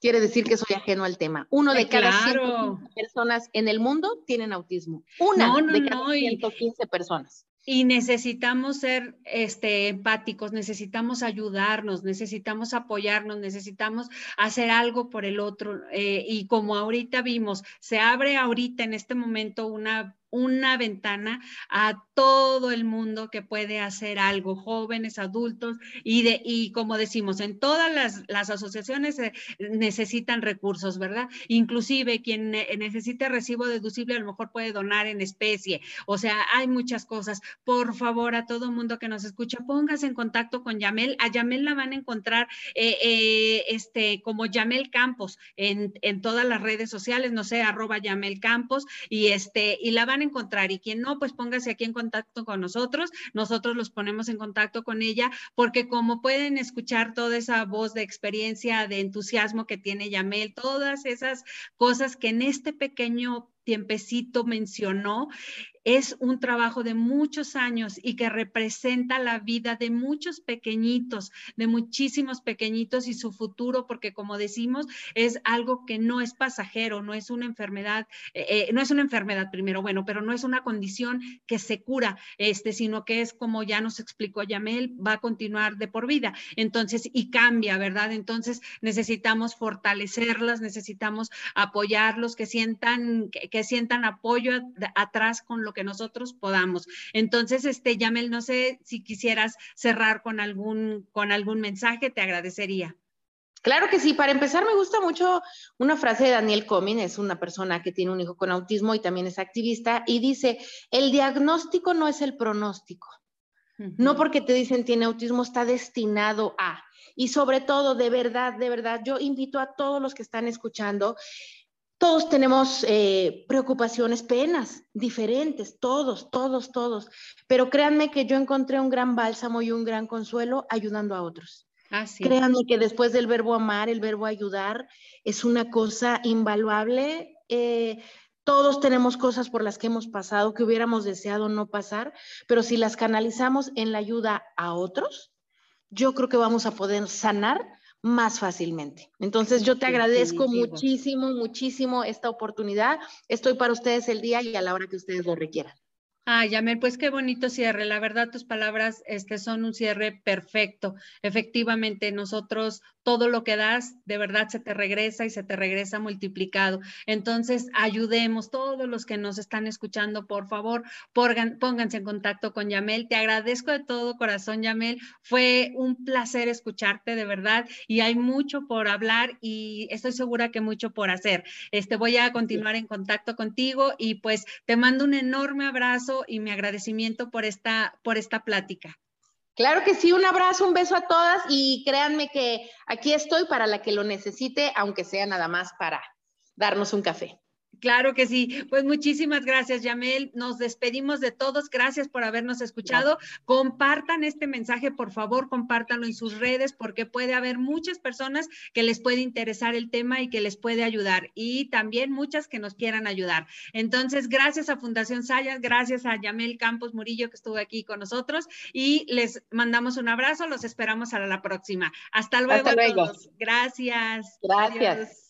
quiere decir que soy ajeno al tema. Uno de cada claro. personas en el mundo tienen autismo. Una de cada 115 personas. Y necesitamos ser este, empáticos, necesitamos ayudarnos, necesitamos apoyarnos, necesitamos hacer algo por el otro. Eh, y como ahorita vimos, se abre ahorita en este momento una una ventana a todo el mundo que puede hacer algo, jóvenes, adultos, y, de, y como decimos, en todas las, las asociaciones necesitan recursos, ¿verdad? Inclusive quien necesite recibo deducible a lo mejor puede donar en especie, o sea, hay muchas cosas. Por favor, a todo mundo que nos escucha, póngase en contacto con Yamel. A Yamel la van a encontrar eh, eh, este, como Yamel Campos en, en, todas las redes sociales, no sé, arroba Yamel Campos, y, este, y la van encontrar. Y quien no, pues póngase aquí en contacto con nosotros. Nosotros los ponemos en contacto con ella, porque como pueden escuchar toda esa voz de experiencia, de entusiasmo que tiene Yamel, todas esas cosas que en este pequeño tiempecito mencionó, es un trabajo de muchos años y que representa la vida de muchos pequeñitos, de muchísimos pequeñitos y su futuro, porque como decimos, es algo que no es pasajero, no es una enfermedad, eh, eh, no es una enfermedad primero, bueno, pero no es una condición que se cura, este, sino que es como ya nos explicó Yamel, va a continuar de por vida. Entonces, y cambia, ¿verdad? Entonces, necesitamos fortalecerlas, necesitamos apoyarlos, que sientan, que, sientan apoyo atrás con lo que nosotros podamos. Entonces, este, Yamel, no sé si quisieras cerrar con algún, con algún mensaje, te agradecería. Claro que sí. Para empezar, me gusta mucho una frase de Daniel Comin, es una persona que tiene un hijo con autismo y también es activista, y dice, el diagnóstico no es el pronóstico. No porque te dicen tiene autismo está destinado a. Y sobre todo, de verdad, de verdad, yo invito a todos los que están escuchando todos tenemos eh, preocupaciones, penas diferentes, todos, todos, todos. Pero créanme que yo encontré un gran bálsamo y un gran consuelo ayudando a otros. Créanme que después del verbo amar, el verbo ayudar es una cosa invaluable. Eh, todos tenemos cosas por las que hemos pasado que hubiéramos deseado no pasar, pero si las canalizamos en la ayuda a otros, yo creo que vamos a poder sanar más fácilmente. Entonces yo te agradezco muchísimo, muchísimo esta oportunidad. Estoy para ustedes el día y a la hora que ustedes lo requieran. Ah, Yamel, pues qué bonito cierre. La verdad, tus palabras este, son un cierre perfecto. Efectivamente, nosotros todo lo que das, de verdad se te regresa y se te regresa multiplicado. Entonces, ayudemos todos los que nos están escuchando, por favor, pónganse en contacto con Yamel. Te agradezco de todo corazón, Yamel. Fue un placer escucharte, de verdad, y hay mucho por hablar y estoy segura que mucho por hacer. Este, voy a continuar en contacto contigo y pues te mando un enorme abrazo y mi agradecimiento por esta, por esta plática. Claro que sí, un abrazo, un beso a todas y créanme que aquí estoy para la que lo necesite, aunque sea nada más para darnos un café. Claro que sí. Pues muchísimas gracias, Yamel. Nos despedimos de todos. Gracias por habernos escuchado. Compartan este mensaje, por favor, compártanlo en sus redes porque puede haber muchas personas que les puede interesar el tema y que les puede ayudar y también muchas que nos quieran ayudar. Entonces, gracias a Fundación Sayas, gracias a Yamel Campos Murillo que estuvo aquí con nosotros y les mandamos un abrazo. Los esperamos a la próxima. Hasta luego. Hasta luego. Gracias. Gracias.